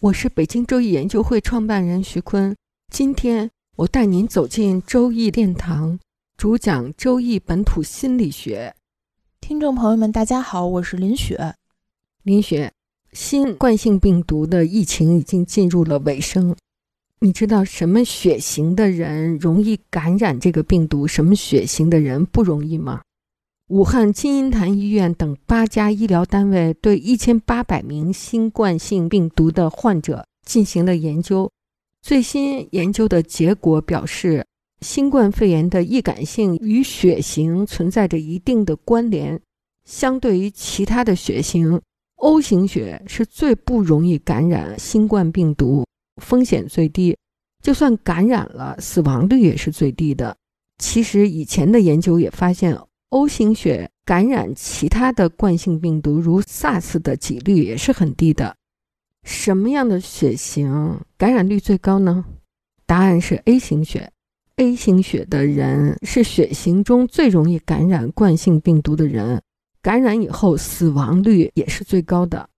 我是北京周易研究会创办人徐坤，今天我带您走进周易殿堂，主讲周易本土心理学。听众朋友们，大家好，我是林雪。林雪，新冠性病毒的疫情已经进入了尾声，你知道什么血型的人容易感染这个病毒，什么血型的人不容易吗？武汉金银潭医院等八家医疗单位对一千八百名新冠性病毒的患者进行了研究。最新研究的结果表示，新冠肺炎的易感性与血型存在着一定的关联。相对于其他的血型，O 型血是最不容易感染新冠病毒，风险最低，就算感染了，死亡率也是最低的。其实以前的研究也发现。O 型血感染其他的冠性病毒，如 SARS 的几率也是很低的。什么样的血型感染率最高呢？答案是 A 型血。A 型血的人是血型中最容易感染冠性病毒的人，感染以后死亡率也是最高的。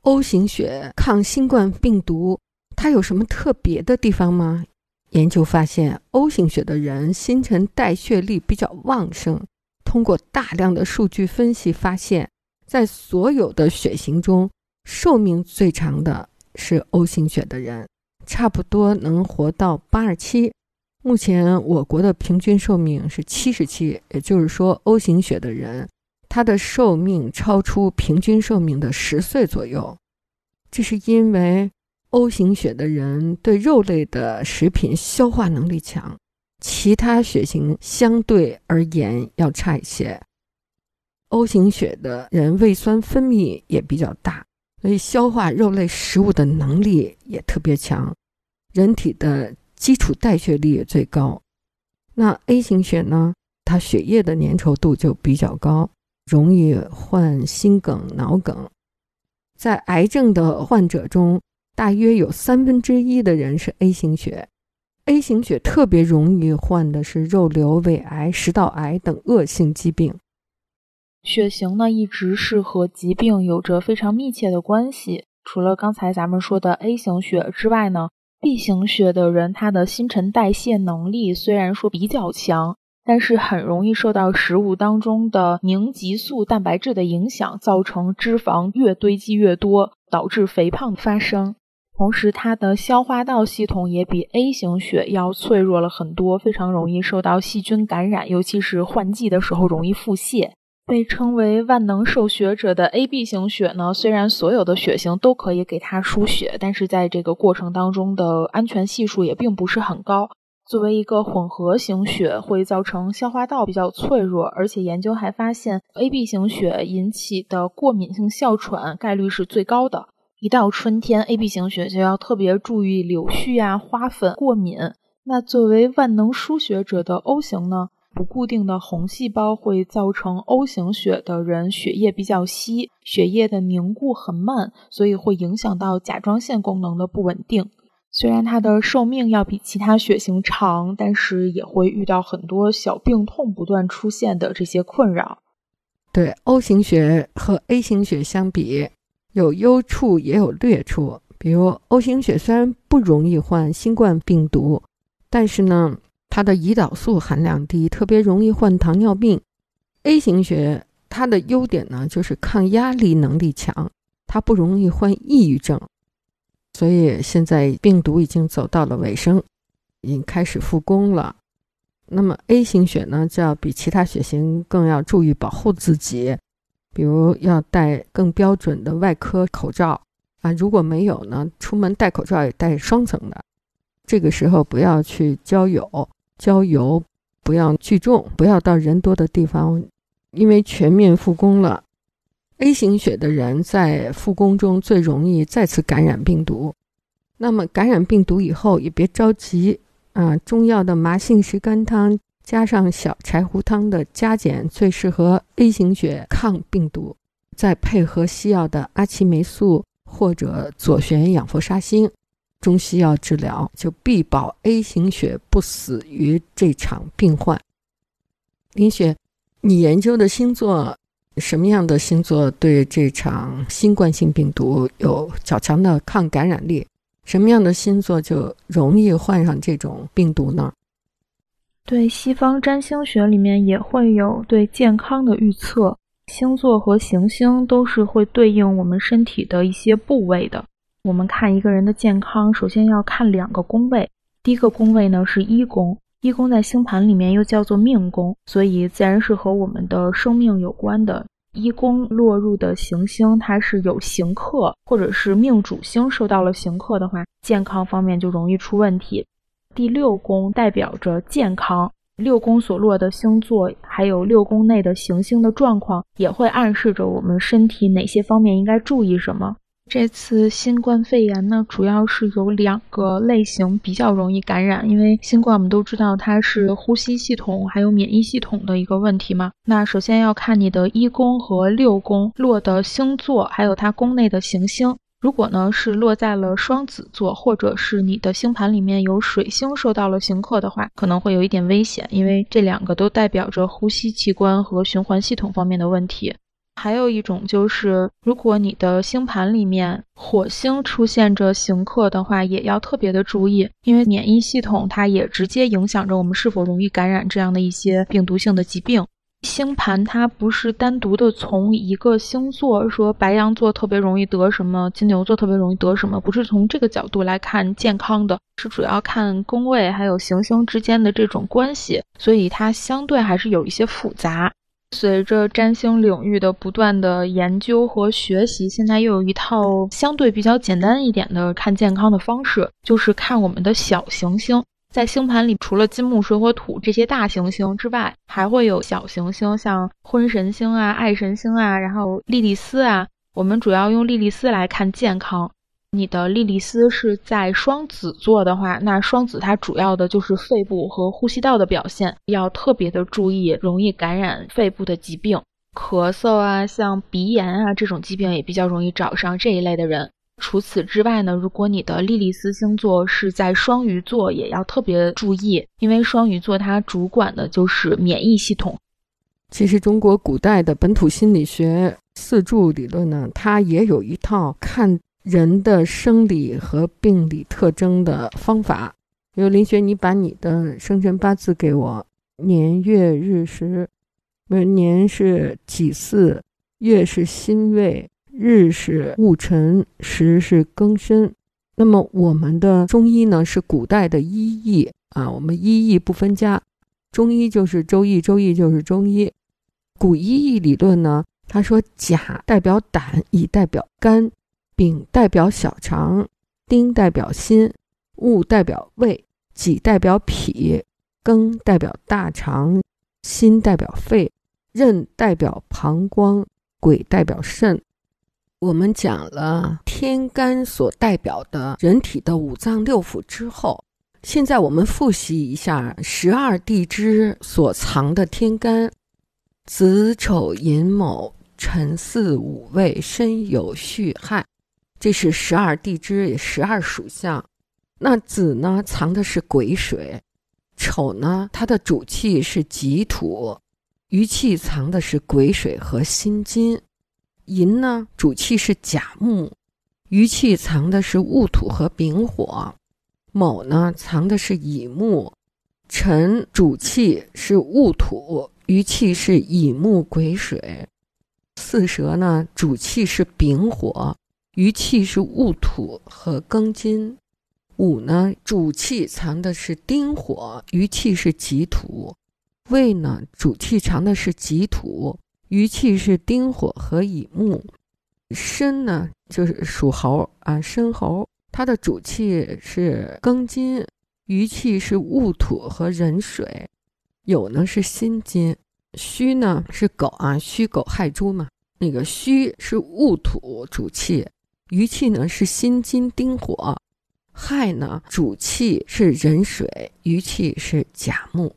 O 型血抗新冠病毒，它有什么特别的地方吗？研究发现，O 型血的人新陈代谢力比较旺盛。通过大量的数据分析，发现，在所有的血型中，寿命最长的是 O 型血的人，差不多能活到八十七。目前我国的平均寿命是七十七，也就是说，O 型血的人，他的寿命超出平均寿命的十岁左右。这是因为 O 型血的人对肉类的食品消化能力强。其他血型相对而言要差一些。O 型血的人胃酸分泌也比较大，所以消化肉类食物的能力也特别强，人体的基础代谢率也最高。那 A 型血呢？它血液的粘稠度就比较高，容易患心梗、脑梗。在癌症的患者中，大约有三分之一的人是 A 型血。A 型血特别容易患的是肉瘤、胃癌、食道癌等恶性疾病。血型呢，一直是和疾病有着非常密切的关系。除了刚才咱们说的 A 型血之外呢，B 型血的人他的新陈代谢能力虽然说比较强，但是很容易受到食物当中的凝集素、蛋白质的影响，造成脂肪越堆积越多，导致肥胖发生。同时，它的消化道系统也比 A 型血要脆弱了很多，非常容易受到细菌感染，尤其是换季的时候容易腹泻。被称为万能受血者的 AB 型血呢，虽然所有的血型都可以给它输血，但是在这个过程当中的安全系数也并不是很高。作为一个混合型血，会造成消化道比较脆弱，而且研究还发现，AB 型血引起的过敏性哮喘概率是最高的。一到春天，AB 型血就要特别注意柳絮啊、花粉过敏。那作为万能输血者的 O 型呢，不固定的红细胞会造成 O 型血的人血液比较稀，血液的凝固很慢，所以会影响到甲状腺功能的不稳定。虽然它的寿命要比其他血型长，但是也会遇到很多小病痛不断出现的这些困扰。对 O 型血和 A 型血相比。有优处也有劣处，比如 O 型血虽然不容易患新冠病毒，但是呢，它的胰岛素含量低，特别容易患糖尿病。A 型血它的优点呢，就是抗压力能力强，它不容易患抑郁症。所以现在病毒已经走到了尾声，已经开始复工了。那么 A 型血呢，就要比其他血型更要注意保护自己，比如要戴更标准的外科口罩啊，如果没有呢，出门戴口罩也戴双层的。这个时候不要去郊游，郊游不要聚众，不要到人多的地方，因为全面复工了。A 型血的人在复工中最容易再次感染病毒。那么感染病毒以后也别着急啊，中药的麻杏石甘汤加上小柴胡汤的加减最适合 A 型血抗病毒，再配合西药的阿奇霉素或者左旋氧氟沙星。中西药治疗就必保 A 型血不死于这场病患。林雪，你研究的星座，什么样的星座对这场新冠性病毒有较强的抗感染力？什么样的星座就容易患上这种病毒呢？对西方占星学里面也会有对健康的预测，星座和行星都是会对应我们身体的一些部位的。我们看一个人的健康，首先要看两个宫位。第一个宫位呢是一宫，一宫在星盘里面又叫做命宫，所以自然是和我们的生命有关的。一宫落入的行星，它是有刑克，或者是命主星受到了刑克的话，健康方面就容易出问题。第六宫代表着健康，六宫所落的星座，还有六宫内的行星的状况，也会暗示着我们身体哪些方面应该注意什么。这次新冠肺炎呢，主要是有两个类型比较容易感染，因为新冠我们都知道它是呼吸系统还有免疫系统的一个问题嘛。那首先要看你的一宫和六宫落的星座，还有它宫内的行星。如果呢是落在了双子座，或者是你的星盘里面有水星受到了刑克的话，可能会有一点危险，因为这两个都代表着呼吸器官和循环系统方面的问题。还有一种就是，如果你的星盘里面火星出现着刑克的话，也要特别的注意，因为免疫系统它也直接影响着我们是否容易感染这样的一些病毒性的疾病。星盘它不是单独的从一个星座说白羊座特别容易得什么，金牛座特别容易得什么，不是从这个角度来看健康的，是主要看宫位还有行星之间的这种关系，所以它相对还是有一些复杂。随着占星领域的不断的研究和学习，现在又有一套相对比较简单一点的看健康的方式，就是看我们的小行星。在星盘里，除了金木水火土这些大行星之外，还会有小行星，像婚神星啊、爱神星啊，然后莉莉丝啊。我们主要用莉莉丝来看健康。你的莉莉丝是在双子座的话，那双子它主要的就是肺部和呼吸道的表现，要特别的注意，容易感染肺部的疾病，咳嗽啊，像鼻炎啊这种疾病也比较容易找上这一类的人。除此之外呢，如果你的莉莉丝星座是在双鱼座，也要特别注意，因为双鱼座它主管的就是免疫系统。其实中国古代的本土心理学四柱理论呢，它也有一套看。人的生理和病理特征的方法，比如林雪，你把你的生辰八字给我，年月日时，不是年是己巳，月是辛未，日是戊辰，时是庚申。那么我们的中医呢，是古代的医义啊，我们医义不分家，中医就是周易，周易就是中医。古医义理论呢，他说甲代表胆，乙代表肝。丙代表小肠，丁代表心，戊代表胃，己代表脾，庚代表大肠，辛代表肺，壬代表膀胱，癸代表肾。我们讲了天干所代表的人体的五脏六腑之后，现在我们复习一下十二地支所藏的天干：子丑寅卯辰巳午未申酉戌亥。这是十二地支，也十二属相。那子呢，藏的是癸水；丑呢，它的主气是己土；余气藏的是癸水和辛金；寅呢，主气是甲木；余气藏的是戊土和丙火；卯呢，藏的是乙木；辰主气是戊土，余气是乙木癸水；巳蛇呢，主气是丙火。余气是戊土和庚金，午呢，主气藏的是丁火，余气是己土；未呢，主气藏的是己土，余气是丁火和乙木。申呢，就是属猴啊，申猴，它的主气是庚金，余气是戊土和壬水。酉呢是辛金，戌呢是狗啊，戌狗亥猪嘛。那个戌是戊土主气，余气呢是辛金丁火，亥呢主气是壬水，余气是甲木。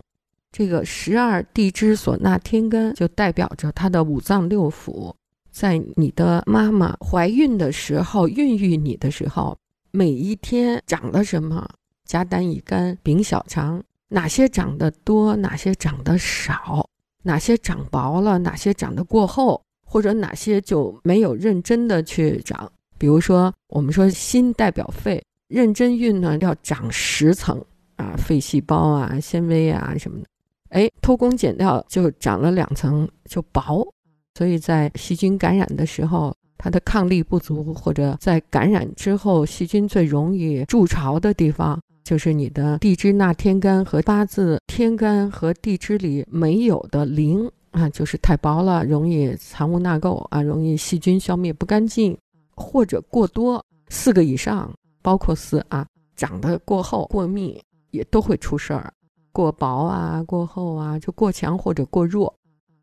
这个十二地支所纳天干，就代表着他的五脏六腑。在你的妈妈怀孕的时候，孕育你的时候，每一天长了什么？甲胆乙肝丙小肠，哪些长得多，哪些长得少？哪些长薄了，哪些长得过厚？或者哪些就没有认真的去长？比如说，我们说心代表肺，认真运呢要长十层啊，肺细胞啊、纤维啊什么的。哎，偷工减料就长了两层，就薄。所以在细菌感染的时候，它的抗力不足，或者在感染之后，细菌最容易筑巢的地方，就是你的地支那天干和八字天干和地支里没有的零。啊，就是太薄了，容易藏污纳垢啊，容易细菌消灭不干净，或者过多，四个以上，包括四啊，长得过厚、过密也都会出事儿。过薄啊，过厚啊，就过强或者过弱。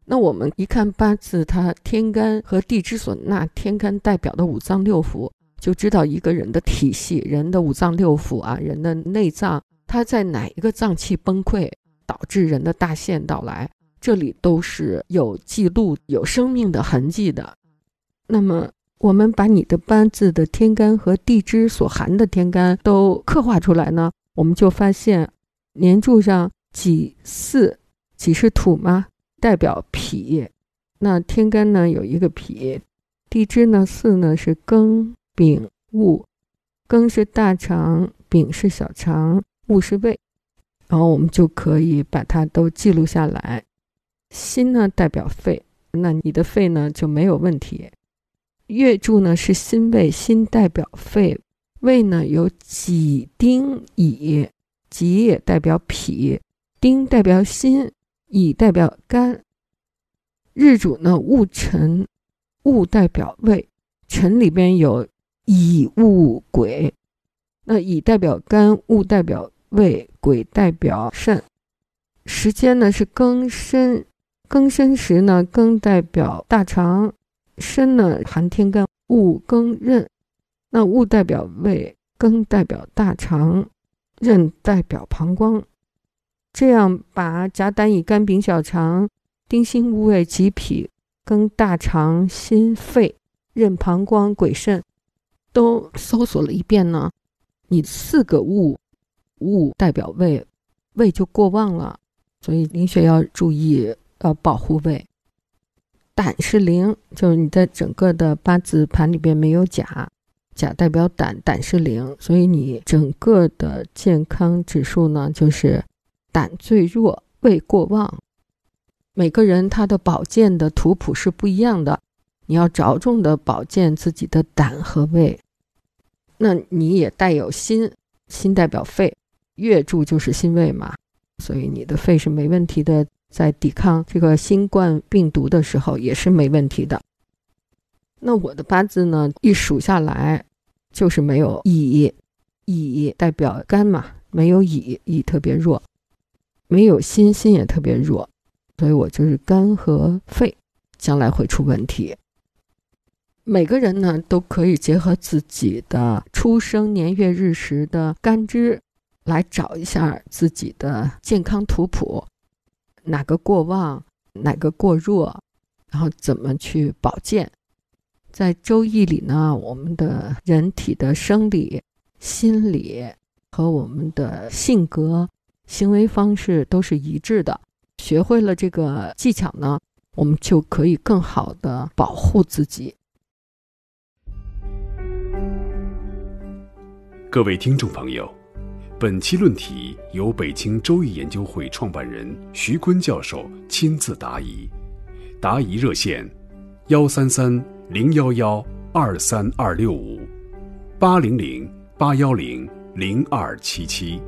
那我们一看八字，它天干和地支所纳天干代表的五脏六腑，就知道一个人的体系，人的五脏六腑啊，人的内脏，它在哪一个脏器崩溃，导致人的大限到来。这里都是有记录、有生命的痕迹的。那么，我们把你的八字的天干和地支所含的天干都刻画出来呢，我们就发现年柱上己巳，己是土吗？代表脾。那天干呢有一个脾，地支呢巳呢是庚、丙、戊，庚是大肠，丙是小肠，戊是胃，然后我们就可以把它都记录下来。心呢代表肺，那你的肺呢就没有问题。月柱呢是心胃，心代表肺，胃呢有己丁乙，己也代表脾，丁代表心，乙代表肝。日主呢戊辰，戊代表胃，辰里边有乙戊癸，那乙代表肝，戊代表胃，癸代表肾。时间呢是庚申。庚申时呢，庚代表大肠，申呢含天干戊庚壬，那戊代表胃，庚代表大肠，壬代表膀胱。这样把甲胆乙肝丙小肠、丁辛戊胃己脾、庚大肠、心肺、壬膀胱、癸肾都搜索了一遍呢，你四个戊，戊代表胃，胃就过旺了，所以林雪要注意。要保护胃，胆是零，就是你在整个的八字盘里边没有甲，甲代表胆，胆是零，所以你整个的健康指数呢，就是胆最弱，胃过旺。每个人他的保健的图谱是不一样的，你要着重的保健自己的胆和胃。那你也带有心，心代表肺，月柱就是心胃嘛，所以你的肺是没问题的。在抵抗这个新冠病毒的时候也是没问题的。那我的八字呢，一数下来就是没有乙，乙代表肝嘛，没有乙，乙特别弱；没有心，心也特别弱，所以我就是肝和肺将来会出问题。每个人呢都可以结合自己的出生年月日时的干支来找一下自己的健康图谱。哪个过旺，哪个过弱，然后怎么去保健？在周易里呢，我们的人体的生理、心理和我们的性格、行为方式都是一致的。学会了这个技巧呢，我们就可以更好的保护自己。各位听众朋友。本期论题由北京周易研究会创办人徐坤教授亲自答疑，答疑热线：幺三三零幺幺二三二六五，八零零八幺零零二七七。